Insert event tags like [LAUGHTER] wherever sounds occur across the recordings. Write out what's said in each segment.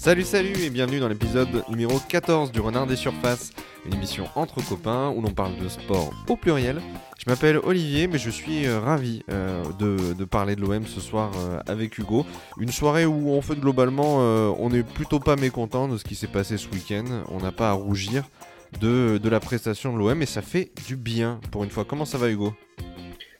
Salut salut et bienvenue dans l'épisode numéro 14 du Renard des Surfaces, une émission entre copains où l'on parle de sport au pluriel. Je m'appelle Olivier mais je suis euh, ravi euh, de, parler de l'OM ce soir euh, avec Hugo. Une soirée où en fait globalement on est plutôt pas mécontent de ce qui s'est passé ce week-end, on n'a pas à rougir de, de la prestation de l'OM et ça fait du bien pour une fois. Comment ça va Hugo?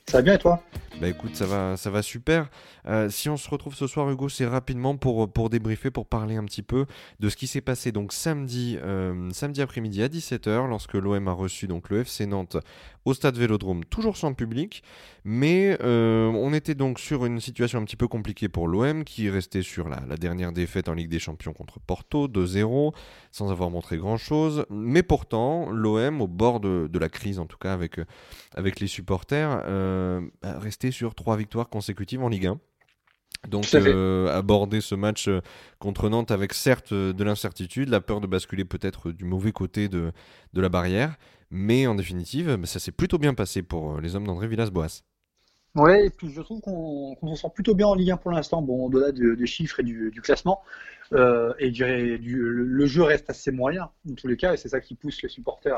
Ça va bien et toi? Bah écoute, ça va, ça va super. Euh, si on se retrouve ce soir, Hugo, c'est rapidement pour, pour débriefer, pour parler un petit peu de ce qui s'est passé donc samedi, euh, samedi après-midi à 17h, lorsque l'OM a reçu donc le FC Nantes au stade Vélodrome, toujours sans public. Mais euh, on était donc sur une situation un petit peu compliquée pour l'OM, qui restait sur la, dernière défaite en Ligue des Champions contre Porto, 2-0, sans avoir montré grand-chose. Mais pourtant, l'OM, au bord de, la crise, en tout cas avec, avec les supporters, restait sur trois victoires consécutives en Ligue 1. Donc euh, aborder ce match euh, contre Nantes avec certes euh, de l'incertitude, la peur de basculer peut-être du mauvais côté de, de la barrière, mais en définitive, bah, ça s'est plutôt bien passé pour les hommes d'André Villas-Boas. Ouais, et puis je trouve qu'on s'en sort plutôt bien en Ligue 1 pour l'instant, bon, au-delà des chiffres et du, classement. et du, le, jeu reste assez moyen, dans tous les cas, et c'est ça qui pousse les supporters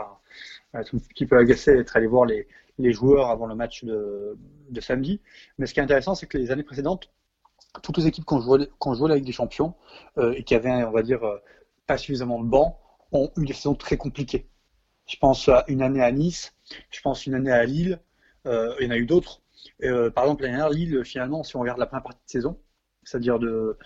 à, être un petit peu agacés, à être allés voir les, joueurs avant le match de, samedi. Mais ce qui est intéressant, c'est que les années précédentes, toutes les équipes qui ont joué, qui la Ligue des Champions euh, et qui avaient, on va dire, euh, pas suffisamment de bancs, ont eu des saisons très compliquées. Je pense à une année à Nice, je pense une année à Lille, euh, il y en a eu d'autres. par exemple, l'année dernière, Lille, finalement, si on regarde la première partie de saison, c'est-à-dire de,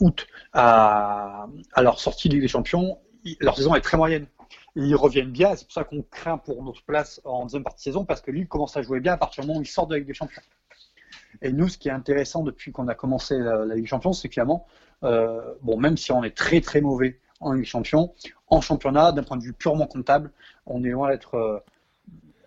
août à, leur sortie de Ligue des Champions, leur saison est très moyenne ils reviennent bien. C'est pour ça qu'on craint pour notre place en deuxième partie de saison parce que lui commence à jouer bien à partir du moment où il sort de Ligue des Champions. Et nous, ce qui est intéressant depuis qu'on a commencé la, Ligue des Champions, c'est finalement, euh, bon, même si on est très très mauvais en Ligue des Champions, en championnat, d'un point de vue purement comptable, on est loin d'être euh,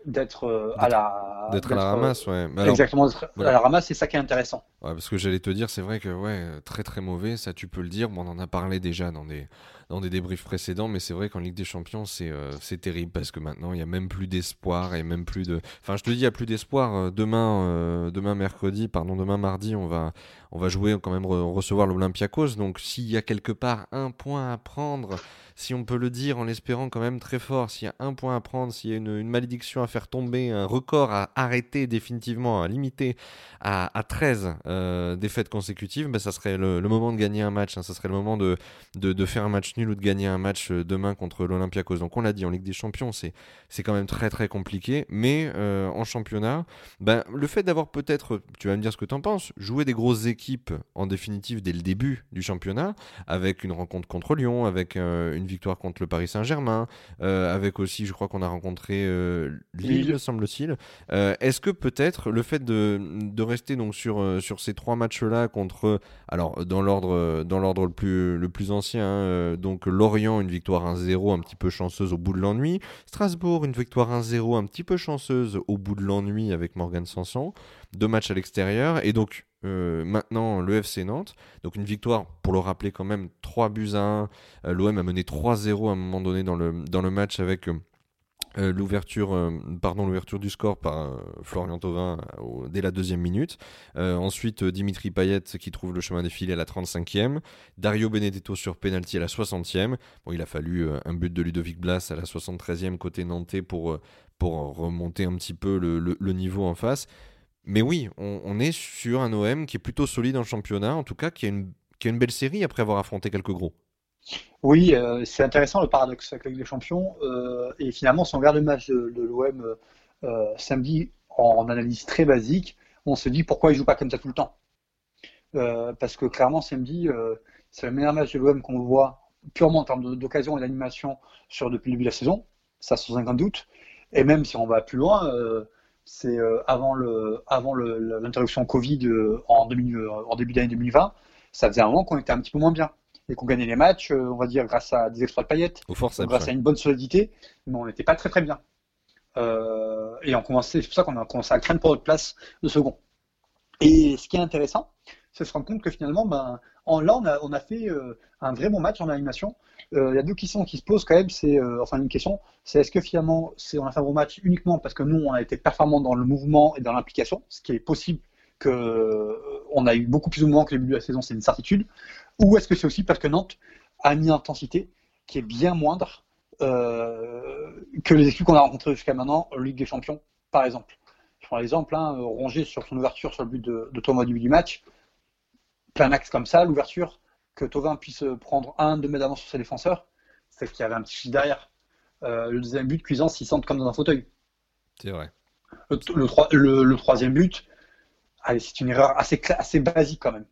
d'être euh, à la d'être à la ramasse ouais. Exactement à la ramasse c'est ça qui est intéressant ouais, parce que j'allais te dire c'est vrai que ouais très très mauvais ça tu peux le dire bon, on en a parlé déjà dans des dans des débriefs précédents, mais c'est vrai qu'en Ligue des Champions, c'est euh, terrible parce que maintenant, il n'y a même plus d'espoir et même plus de. Enfin, je te dis, il n'y a plus d'espoir. Euh, demain, euh, demain mercredi, pardon, demain mardi, on va, on va jouer quand même recevoir l'Olympiakos. Donc, s'il y a quelque part un point à prendre si on peut le dire en l'espérant quand même très fort, s'il y a un point à prendre, s'il y a une, malédiction à faire tomber, un record à arrêter définitivement, à limiter à, 13 euh, défaites consécutives, ben, ça serait le, moment de gagner un match, hein. ça serait le moment de, de, faire un match nul ou de gagner un match euh, demain contre l'Olympiakos. Donc on l'a dit, en Ligue des Champions, c'est, quand même très très compliqué, mais euh, en championnat, ben, le fait d'avoir peut-être, tu vas me dire ce que tu en penses, jouer des grosses équipes en définitive dès le début du championnat, avec une rencontre contre Lyon, avec une victoire contre le Paris Saint-Germain, euh, avec aussi, je crois qu'on a rencontré euh, Lille, semble-t-il. Euh, est-ce que peut-être le fait de, de, rester donc sur, sur ces trois matchs-là contre, alors dans l'ordre dans l'ordre le plus, le plus ancien, hein, donc Lorient, une victoire 1-0 un petit peu chanceuse au bout de l'ennui, Strasbourg, une victoire 1-0 un petit peu chanceuse au bout de l'ennui avec Morgan Sanson, deux matchs à l'extérieur, et donc euh, maintenant le FC Nantes. Donc une victoire, pour le rappeler quand même, 3 buts à 1. Euh, L'OM a mené 3-0 à un moment donné dans le, dans le match avec euh, l'ouverture pardon l'ouverture du score par Florian Thauvin dès la deuxième minute. ensuite Dimitri Payet qui trouve le chemin défilé à la 35e. Dario Benedetto sur penalty à la 60e. Bon, il a fallu un but de Ludovic Blas à la 73e côté nantais pour, pour remonter un petit peu le, niveau en face. Mais oui, on, est sur un OM qui est plutôt solide en championnat, en tout cas qui a une, qui a une belle série après avoir affronté quelques gros. Oui, euh, c'est intéressant le paradoxe avec la Ligue des Champions. Euh, et finalement, si on regarde le match de, l'OM euh, samedi en, analyse très basique, on se dit pourquoi il ne joue pas comme ça tout le temps. parce que clairement, samedi, c'est le meilleur match de l'OM qu'on voit purement en termes d'occasion et d'animation sur depuis le début de la saison. Ça, sans aucun doute. Et même si on va plus loin, c'est avant le avant l'interruption Covid en, en début d'année 2020, ça faisait un moment qu'on était un petit peu moins bien et qu'on gagnait les matchs, on va dire grâce à des exploits de paillettes, grâce à une bonne solidité, mais on n'était pas très très bien. et on commençait, c'est pour ça qu'on a commencé à craindre pour notre place de second. Et ce qui est intéressant, c'est de se rendre compte que finalement, ben, en, là, on a, on a fait un vrai bon match en animation. Euh, il y a deux questions qui se posent quand même. C'est euh, enfin une question, c'est est-ce que finalement c'est on a fait un bon match uniquement parce que nous on a été performant dans le mouvement et dans l'implication, ce qui est possible que euh, on a eu beaucoup plus de mouvement que le début de la saison, c'est une certitude. Ou est-ce que c'est aussi parce que Nantes à une intensité qui est bien moindre euh, que les équipes qu'on a rencontrées jusqu'à maintenant en Ligue des Champions, par exemple. Je prends l'exemple, hein, Rongier sur son ouverture sur le but de, de Thomas au début du match, plein axe comme ça, l'ouverture, que Tovin puisse prendre un, deux mètres d'avance sur ses défenseurs, c'est qu'il y avait un petit fil derrière. Euh, le deuxième but, Cuisance, il sente comme dans un fauteuil. C'est vrai. Le, le, troisième but, c'est une erreur assez, assez basique quand même.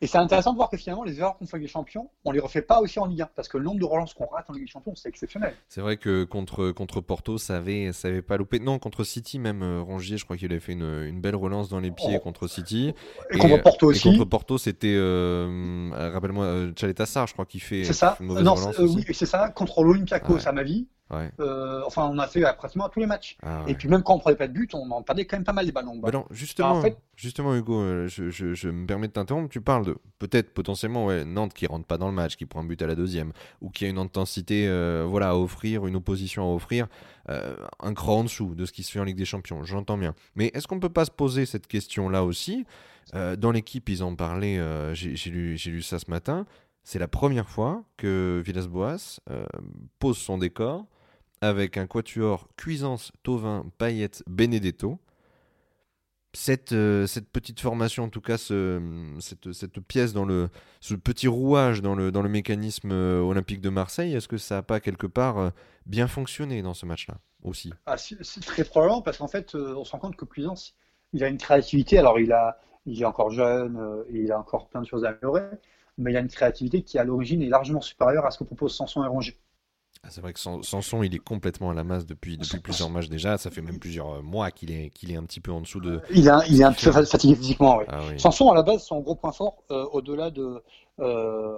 Et c'est intéressant de voir que finalement, les erreurs qu'on fait avec les champions, on les refait pas aussi en Ligue 1, parce que le nombre de relances qu'on rate en Ligue des Champions, c'est exceptionnel. C'est vrai que contre, contre Porto, ça avait, ça avait pas loupé. Non, contre City, même euh, Rongier, je crois qu'il avait fait une, une, belle relance dans les pieds oh. contre City. Et, contre Porto aussi. Et contre Porto, c'était, euh, rappelle-moi, euh, Chaletassar, je crois qu'il fait. C'est ça. Une non, oui, c'est ça. Contre l'Olympiakos, à ma vie. Euh, enfin, on a fait pratiquement tous les matchs. Ah et puis même quand on prenait pas de but, on en perdait quand même pas mal les ballons. Bah non, justement, justement, Hugo, euh, je, je, me permets de t'interrompre. Tu parles de peut-être potentiellement ouais, Nantes qui rentre pas dans le match, qui prend un but à la deuxième, ou qui a une intensité, euh, voilà, à offrir, une opposition à offrir, un cran en dessous de ce qui se fait en Ligue des Champions. J'entends bien. Mais est-ce qu'on peut pas se poser cette question-là aussi? Dans l'équipe, ils en parlaient. J'ai lu, lu ça ce matin. C'est la première fois que Villas-Boas pose son décor avec un quatuor Cuisance, Tovin, Payette, Benedetto. Cette, euh, cette petite formation, en tout cas, ce, cette, pièce dans le, ce petit rouage dans le, mécanisme euh, olympique de Marseille, est-ce que ça n'a pas quelque part euh, bien fonctionné dans ce match-là aussi? Ah, C'est très probablement parce qu'en fait, on se rend compte que Cuisance, il a une créativité. Alors, il est encore jeune et il a encore plein de choses à améliorer, mais il a une créativité qui, à l'origine, est largement supérieure à ce que propose Sanson et Rongier. Ah, c'est vrai que Sanson, il est complètement à la masse depuis, depuis plusieurs matchs déjà. Ça fait même plusieurs euh, mois qu'il est, qu'il est un petit peu en dessous de. Il, a, il est un peu fatigué physiquement, ah oui. Sanson, à la base, son gros point fort, euh, au-delà de, euh,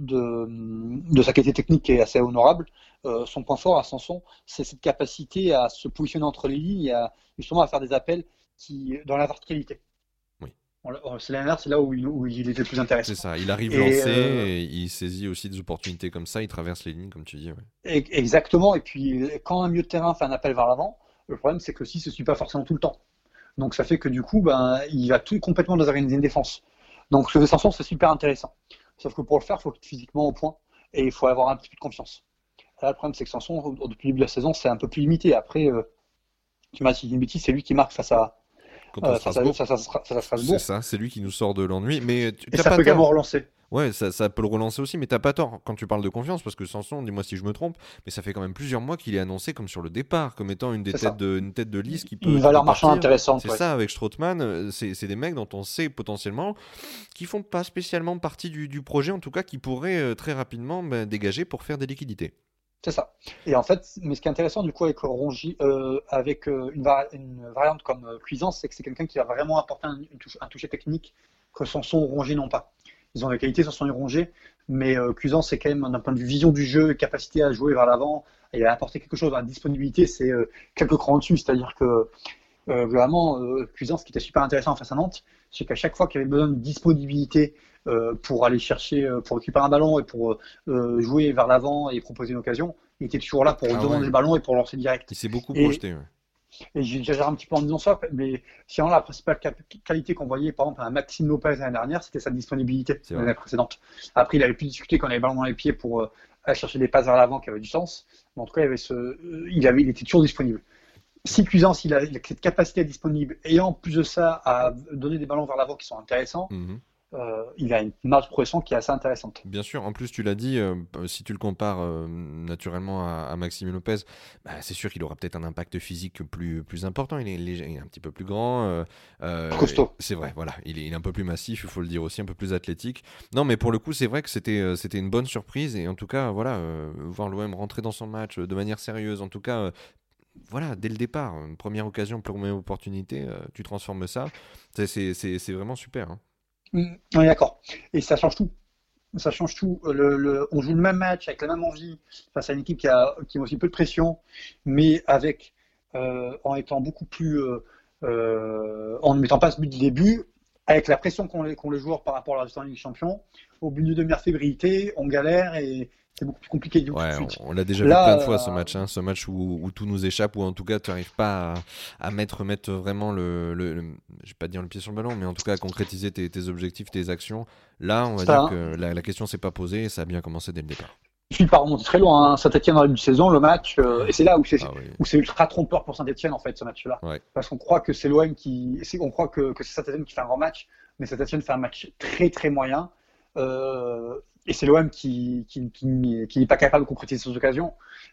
de, de, sa qualité technique qui est assez honorable, son point fort à Sanson, c'est cette capacité à se positionner entre les lignes et à, justement à faire des appels qui, dans la verticalité. C'est c'est là où il, où il, était plus intéressant. C'est ça, il arrive lancé euh, et il saisit aussi des opportunités comme ça, il traverse les lignes, comme tu dis. Exactement, et puis quand un milieu de terrain fait un appel vers l'avant, le problème c'est que si ce ne suit pas forcément tout le temps. Donc ça fait que du coup, ben, il va tout complètement désorganiser une défense. Donc le Sanson, c'est super intéressant. Sauf que pour le faire, il faut être physiquement au point et il faut avoir un petit peu de confiance. Là, le problème, c'est que Sanson, depuis le début de la saison, c'est un peu plus limité. Après, euh, tu m'as dit une bêtise, c'est lui qui marque face à, c'est ça, c'est lui qui nous sort de l'ennui. Mais tu, ça peut également relancer. Ouais, ça, ça, peut le relancer aussi, mais t'as pas tort quand tu parles de confiance, parce que Sanson, dis-moi si je me trompe, mais ça fait quand même plusieurs mois qu'il est annoncé comme sur le départ, comme étant une des têtes de, une tête de liste qui peut. Une valeur marchande intéressante. C'est ça, avec Strootman, euh, c'est des mecs dont on sait potentiellement qui font pas spécialement partie du, du projet, en tout cas qui pourraient euh, très rapidement ben, dégager pour faire des liquidités. C'est ça. Et en fait, mais ce qui est intéressant du coup avec Rongi, euh, avec euh, une, variante comme euh, Cuisance, c'est que c'est quelqu'un qui va vraiment apporter un, toucher technique que son son Rongi n'ont pas. Ils ont des qualités sur son Rongi, mais Cuisance c'est quand même d'un point de vue vision du jeu, capacité à jouer vers l'avant et à apporter quelque chose. La disponibilité, c'est quelques crans dessus, c'est-à-dire que vraiment Cuisance, ce qui était super intéressant face à Nantes, c'est qu'à chaque fois qu'il y avait besoin de disponibilité pour aller chercher, euh, pour récupérer un ballon et pour euh, jouer vers l'avant et proposer une occasion. Il était toujours là pour ah demander le ballon et pour lancer direct. Il s'est beaucoup projeté. Et j'exagère un petit peu en disant ça, mais sinon la principale qualité qu'on voyait par exemple à Maxime Lopez l'année dernière, c'était sa disponibilité l'année précédente. Après, il avait pu discuter quand il avait le ballon dans les pieds pour aller chercher des passes vers l'avant qui avaient du sens. Mais en tout cas, il, avait ce, il, avait, il était toujours disponible. Si Cuisance, il a, cette capacité à disponible et en plus de ça à donner des ballons vers l'avant qui sont intéressants, mhm. Euh, il a une marge de progression qui est assez intéressante. Bien sûr, en plus tu l'as dit, euh, si tu le compares euh, naturellement à, Maxime Lopez, bah, c'est sûr qu'il aura peut-être un impact physique plus, plus important. Il est, un petit peu plus grand. Costaud. C'est vrai, voilà. Il est, un peu plus massif, il faut le dire aussi, un peu plus athlétique. Non, mais pour le coup, c'est vrai que c'était c'était une bonne surprise. Et en tout cas, voilà, voir l'OM rentrer dans son match de manière sérieuse, en tout cas voilà, dès le départ, une première occasion, première opportunité, tu transformes ça. C'est vraiment super. Hein. Mm. Oui, d'accord. Et ça change tout. Ça change tout. Le, on joue le même match avec la même envie face à une équipe qui a, qui aussi peu de pression, mais avec euh, en étant beaucoup plus, euh, euh, en ne mettant pas ce but de début, avec la pression qu'ont les, les, joueurs par rapport à la Ligue Champions, au bout de demi-heure fébrilité, on galère et c'est beaucoup plus compliqué. Du ouais, on, l'a déjà vu plein de fois ce match, hein, ce match où, où, tout nous échappe, où en tout cas tu n'arrives pas à, à, mettre, mettre vraiment le, le, je vais pas dire le pied sur le ballon, mais en tout cas à concrétiser tes, tes objectifs, tes actions. Là, on va dire que la, la question s'est pas posée et ça a bien commencé dès le départ. Je suis pas remonté très loin. Hein. Saint-Etienne dans la saison, le match, euh, et c'est là où c'est ah oui. ultra trompeur pour Saint-Etienne en fait ce match-là, ouais. parce qu'on croit que c'est l'OM qui, on croit que, que c'est Saint-Etienne qui fait un grand match, mais Saint-Etienne fait un match très très moyen. Euh, et c'est l'OM qui, qui, qui, qui n'est pas capable de concrétiser ces occasions.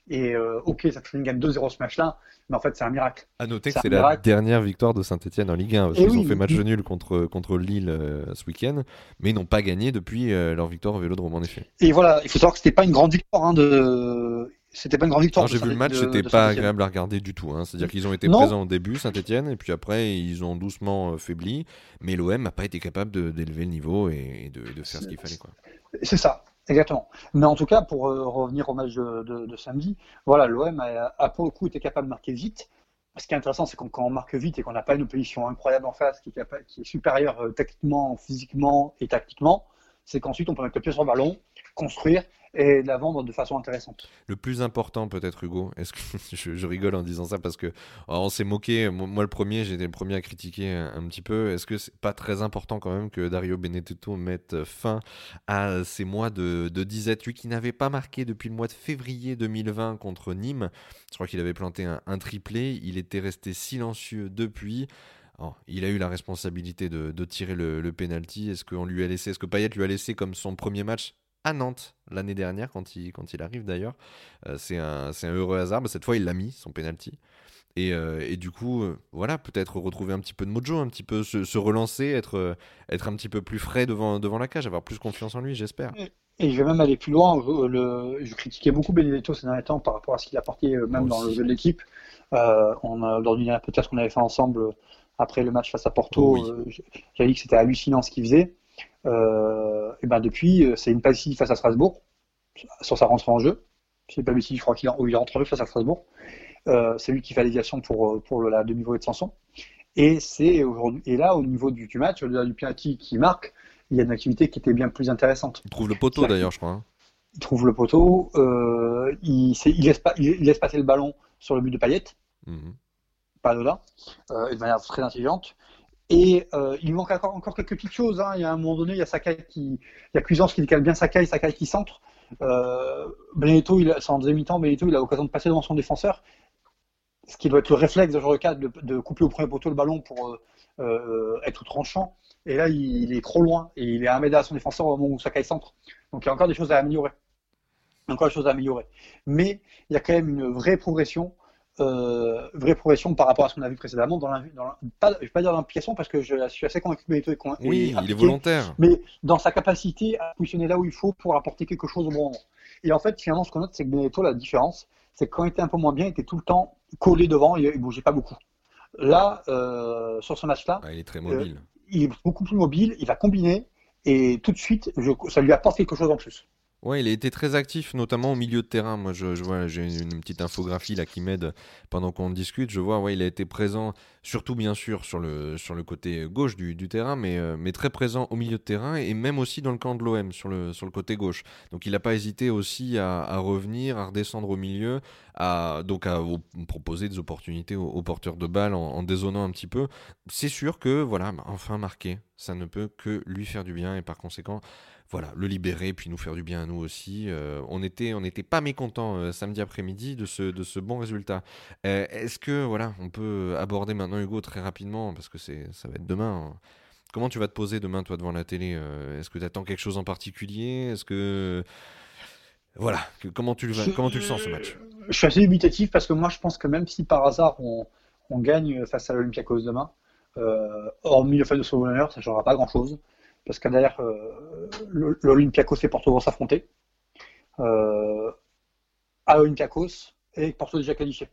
Et euh, ok, ça fait une gagne 2-0 ce match-là, mais en fait, c'est un miracle. À noter que c'est la dernière victoire de Saint-Etienne en Ligue 1. Parce qu'ils ont fait match nul contre, contre Lille euh, ce week-end, mais ils n'ont pas gagné depuis euh, leur victoire au Vélodrome, en effet. Et voilà, il faut savoir que c'était pas une grande victoire. Hein, de... C'était pas une grande victoire. J'ai vu le match, c'était pas agréable à regarder du tout. Hein. C'est-à-dire qu'ils ont été présents au début, Saint-Etienne, et puis après, ils ont doucement faibli. Mais l'OM n'a pas été capable d'élever le niveau et, de, de faire ce qu'il fallait. C'est ça. Exactement. Mais en tout cas, pour euh, revenir au match de, samedi, voilà, l'OM a, pour le coup été capable de marquer vite. Ce qui est intéressant, c'est quand, quand on marque vite et qu'on n'a pas une opposition incroyable en face, qui est, capable, supérieure euh, techniquement, physiquement et tactiquement, c'est qu'ensuite on peut mettre le pied sur le ballon, construire et la vendre de façon intéressante. Le plus important peut-être Hugo, est-ce que [LAUGHS] je, rigole en disant ça parce que on s'est moqué, moi le premier, j'étais le premier à critiquer un, petit peu. Est-ce que c'est pas très important quand même que Dario Benedetto mette fin à ces mois de, de disette, lui qui n'avait pas marqué depuis le mois de février 2020 contre Nîmes. Je crois qu'il avait planté un, triplé, il était resté silencieux depuis. Oh, il a eu la responsabilité de, de tirer le, le penalty. Est-ce qu'on lui a laissé, est-ce que Payet lui a laissé comme son premier match? À Nantes l'année dernière quand il, quand il arrive d'ailleurs. Euh, c'est un, un, heureux hasard. Mais cette fois, il l'a mis, son penalty. Et, euh, et, du coup, euh, voilà, peut-être retrouver un petit peu de mojo, un petit peu se, se relancer, être, être un petit peu plus frais devant, devant la cage, avoir plus confiance en lui, j'espère. Et je vais même aller plus loin. Je, le, je critiquais beaucoup Benedetto ces derniers temps par rapport à ce qu'il a apporté même dans le jeu de l'équipe. On a, lors d'une peut-être qu'on avait fait ensemble après le match face à Porto, oui. j'avais dit que c'était hallucinant ce qu'il faisait. Euh, et ben depuis, c'est une passe face à Strasbourg sur sa rentrée en jeu. C'est pas je crois qu'il il rentre en jeu face à Strasbourg. Euh, c'est lui qui fait l'aviation pour, pour la demi-volée de Sanson. Et c'est aujourd'hui, et là, au niveau du, du match, au-delà du penalty qui marque, il y a une activité qui était bien plus intéressante. Il trouve le poteau d'ailleurs, je crois. Hein. Il trouve le poteau, euh, il, il, laisse pas, il, laisse passer le ballon sur le but de Payet, mm -hmm. pas de là, euh, de manière très intelligente. Et euh, il manque encore, encore, quelques petites choses. Hein. Il y a un moment donné, il y a Sakai qui, il y a Cuisance qui décale bien Sakai, Sakai qui centre. Euh, Benedetto, il, en deuxième mi-temps, Benedetto, il a l'occasion de passer devant son défenseur. Ce qui doit être le réflexe de genre de couper au premier poteau le ballon pour euh, euh, être tranchant. Et là, il, est trop loin et il est à un à son défenseur au moment où Sakai centre. Donc il y a encore des choses à améliorer. Encore des choses à améliorer. Mais il y a quand même une vraie progression euh, vraie progression par rapport à ce qu'on a vu précédemment dans la, dans la pas, je vais pas dire l'implication parce que je suis assez convaincu que Benito est, oui, il est volontaire, mais dans sa capacité à positionner là où il faut pour apporter quelque chose au bon moment. Et en fait, finalement, ce qu'on note, c'est que Benito, la différence, c'est que quand il était un peu moins bien, il était tout le temps collé devant, et il bougeait pas beaucoup. Là, euh, sur ce match-là, ah, il est très mobile. Euh, il est beaucoup plus mobile, il va combiner et tout de suite, je, ça lui apporte quelque chose en plus. Ouais, il a été très actif, notamment au milieu de terrain. Moi, je, vois, j'ai une, petite infographie là qui m'aide pendant qu'on discute. Je vois, ouais, il a été présent, surtout bien sûr sur le sur le côté gauche du, du terrain, mais euh, mais très présent au milieu de terrain et même aussi dans le camp de l'OM sur le sur le côté gauche. Donc, il n'a pas hésité aussi à, revenir, à redescendre au milieu, à donc à proposer des opportunités aux, porteurs de balles en, en, un petit peu. C'est sûr que voilà, enfin marqué, ça ne peut que lui faire du bien et par conséquent voilà, le libérer, puis nous faire du bien à nous aussi. Euh, on n'était on était pas mécontents euh, samedi après-midi de ce, de ce bon résultat. Euh, Est-ce que, voilà, on peut aborder maintenant Hugo très rapidement, parce que c'est ça va être demain. Hein. Comment tu vas te poser demain, toi, devant la télé Est-ce que tu attends quelque chose en particulier? Est-ce que. Voilà, que, comment, tu le, je, comment tu le sens ce match? Je suis assez dubitatif parce que moi, je pense que même si par hasard on, on gagne face à l'Olympiakos demain, hormis le fait de sauver l'honneur, ça ne changera pas grand-chose parce que derrière, euh, l'Olympiakos et Porto vont s'affronter. Euh, à Olympiakos et Porto déjà qualifié.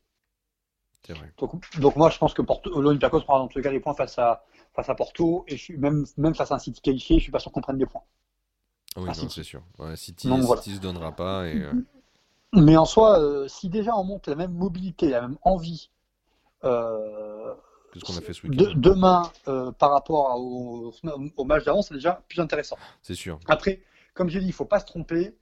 Vrai. Donc, donc, moi, je pense que l'Olympiakos prendra dans tous les cas des points face à, face à Porto, et je suis, même, même face à un City qualifié, je suis pas sûr qu'on prenne des points. Oui, ah, c'est sûr. Ouais, City ne voilà. se donnera pas. Et, euh... Mais en soi, euh, si déjà on monte la même mobilité, la même envie, euh, que ce qu'on a fait ce week-end. demain, par rapport au, au match d'avant, c'est déjà plus intéressant. C'est sûr. Après, comme j'ai dit, il ne faut pas se tromper.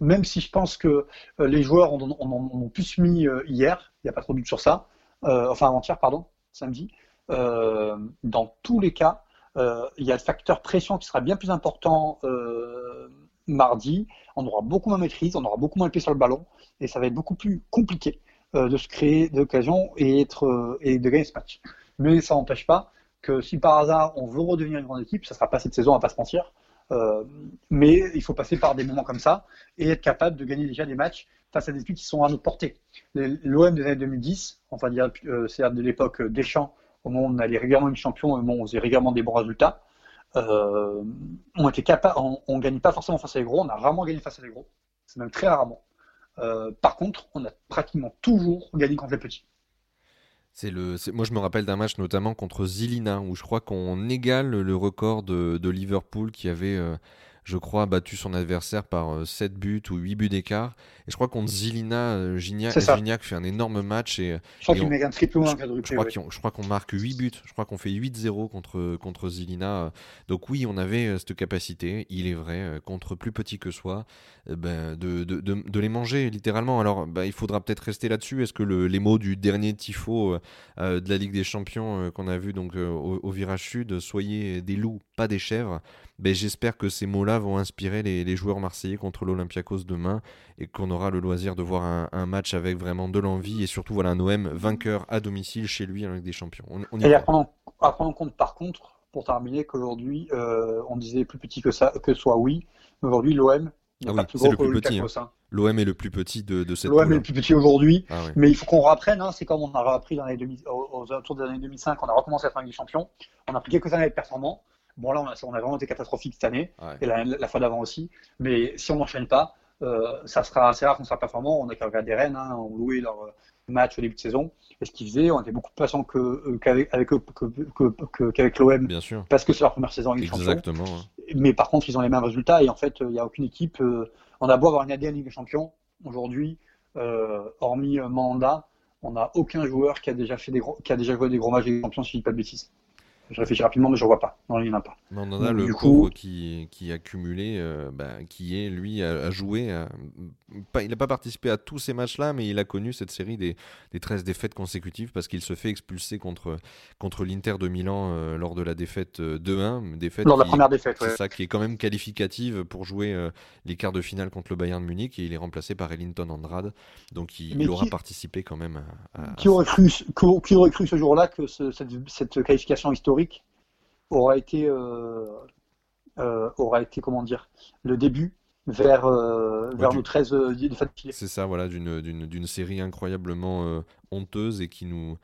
même si je pense que les joueurs en ont, plus mis hier, il n'y a pas trop de doute sur ça, enfin avant-hier, pardon, samedi. dans tous les cas, il y a le facteur pression qui sera bien plus important mardi, on aura beaucoup moins de maîtrise, on aura beaucoup moins le pied sur le ballon, et ça va être beaucoup plus compliqué euh, de se créer d'occasions et, euh, et de gagner ce match. Mais ça n'empêche pas que si par hasard on veut redevenir une grande équipe, ça ne sera pas cette saison, on va pas se mentir, euh, mais il faut passer par des moments comme ça et être capable de gagner déjà des matchs face à des équipes qui sont à notre portée. L'OM des années 2010, enfin dire, c'est de l'époque Deschamps, au moment où on allait régulièrement une champion, au moment où on faisait régulièrement des bons résultats, euh, on était capable, on, pas forcément face à les gros, on a rarement gagné face à les gros, c'est même très rarement. Euh, par contre, on a pratiquement toujours gagné contre les petits. C'est le, moi, je me rappelle d'un match notamment contre Zilina où je crois qu'on égale le record de, Liverpool qui avait euh, je crois, battu son adversaire par 7 euh, buts ou 8 buts d'écart. Et je crois contre Zilina, euh, Gignac, fait un énorme match. Et, je crois qu'il met un triple ou un Je crois qu'on marque 8 buts. Je crois qu'on fait 8-0 contre, contre Zilina. Donc oui, on avait euh, cette capacité, il est vrai, contre plus petit que soi, ben, de, de, de, les manger littéralement. Alors ben, il faudra peut-être rester là-dessus. Est-ce que le, les mots du dernier tifo de la Ligue des Champions qu'on a vu donc, au, au virage sud, soyez des loups, pas des chèvres ben, j'espère que ces mots-là vont inspirer les, joueurs marseillais contre l'Olympiakos demain et qu'on aura le loisir de voir un, match avec vraiment de l'envie et surtout voilà, un OM vainqueur à domicile chez lui avec des champions. On, et à prendre, en compte par contre, pour terminer, qu'aujourd'hui, euh, on disait plus petit que ça, que soit oui, mais aujourd'hui l'OM ah oui, c'est le plus petit. Hein. Hein. L'OM est le plus petit de, de cette L'OM est le plus petit aujourd'hui, ah mais il faut qu'on reprenne. Hein, c'est comme on a appris dans les aux, alentours des années 2005, on a recommencé à faire des champions. On a pris quelques années à être performant. Bon, là, on a, on a vraiment été catastrophique cette année, et la, fois d'avant aussi. Mais si on n'enchaîne pas, euh, ça sera assez rare qu'on sera performant. On a qu'à regarder Rennes, hein, on louait leur euh, match au début de saison. Et ce qu'ils faisaient, on était beaucoup plus patient euh, qu'avec l'OM. Bien sûr. Parce que c'est leur première saison Ligue Exactement. Mais par contre, ils ont les mêmes résultats. Et en fait, il n'y a aucune équipe. on a beau avoir une ADN Ligue des Champions. Aujourd'hui, hormis Manda, on n'a aucun joueur qui a déjà fait des gros, qui a déjà joué des gros matchs des Champions, si je dis pas de bêtises. Je réfléchis rapidement, mais je ne vois pas. Non, il n'y en a pas. on en a le coup... qui, qui a cumulé, euh, bah, qui est, lui, à, jouer. il n'a pas participé à tous ces matchs-là, mais il a connu cette série des, des 13 défaites consécutives parce qu'il se fait expulser contre, contre l'Inter de Milan euh, lors de la défaite 2-1. Euh, défaite lors de la première défaite, C'est ça qui est quand même qualificative pour jouer les quarts de finale contre le Bayern de Munich et il est remplacé par Ellington Andrade. Donc il, aura participé quand même à. qui, aurait cru, qui, aurait cru ce jour-là que cette, cette qualification historique aura été, euh, euh, aura été comment dire, le début vers, euh, vers nos 13 de C'est ça, voilà, d'une série incroyablement honteuse et qui nous,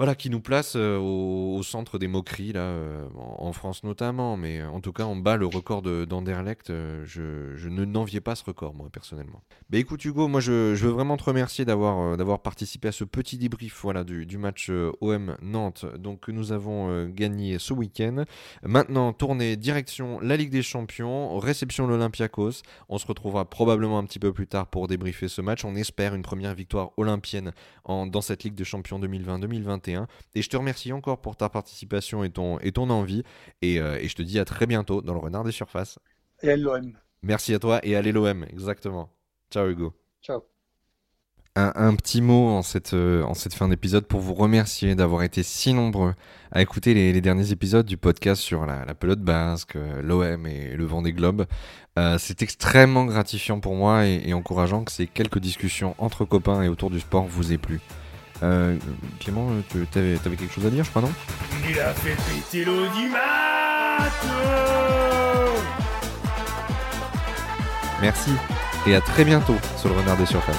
voilà, qui nous place euh, au, centre des moqueries, là, euh, en, France notamment. Mais euh, en tout cas, on bat le record d'Anderlecht. je, ne n'enviais pas ce record, moi, personnellement. Bah écoute, Hugo, moi, je, veux vraiment te remercier d'avoir participé à ce petit débrief voilà, du, match OM Nantes donc, que nous avons gagné ce week-end. Maintenant, tournée direction la Ligue des Champions, réception l'Olympiakos. On se retrouvera probablement un petit peu plus tard pour débriefer ce match. On espère une première victoire olympienne en, dans cette Ligue des Champions 2020-2021. Et je te remercie encore pour ta participation et ton, et ton envie. Euh, et, je te dis à très bientôt dans le Renard des Surfaces. Et à l'OM. Merci à toi et à l'OM, exactement. Ciao Hugo. Ciao. Un, petit mot en cette, euh, en cette fin d'épisode pour vous remercier d'avoir été si nombreux à écouter les, derniers épisodes du podcast sur la, pelote basque, euh, l'OM et le vent des globes. c'est extrêmement gratifiant pour moi et, et encourageant que ces quelques discussions entre copains et autour du sport vous aient plu. Euh, Clément, tu avais, quelque chose à dire, je crois, non? Il a fait péter l'audimat Merci, et à très bientôt sur le Renard des Surfaces.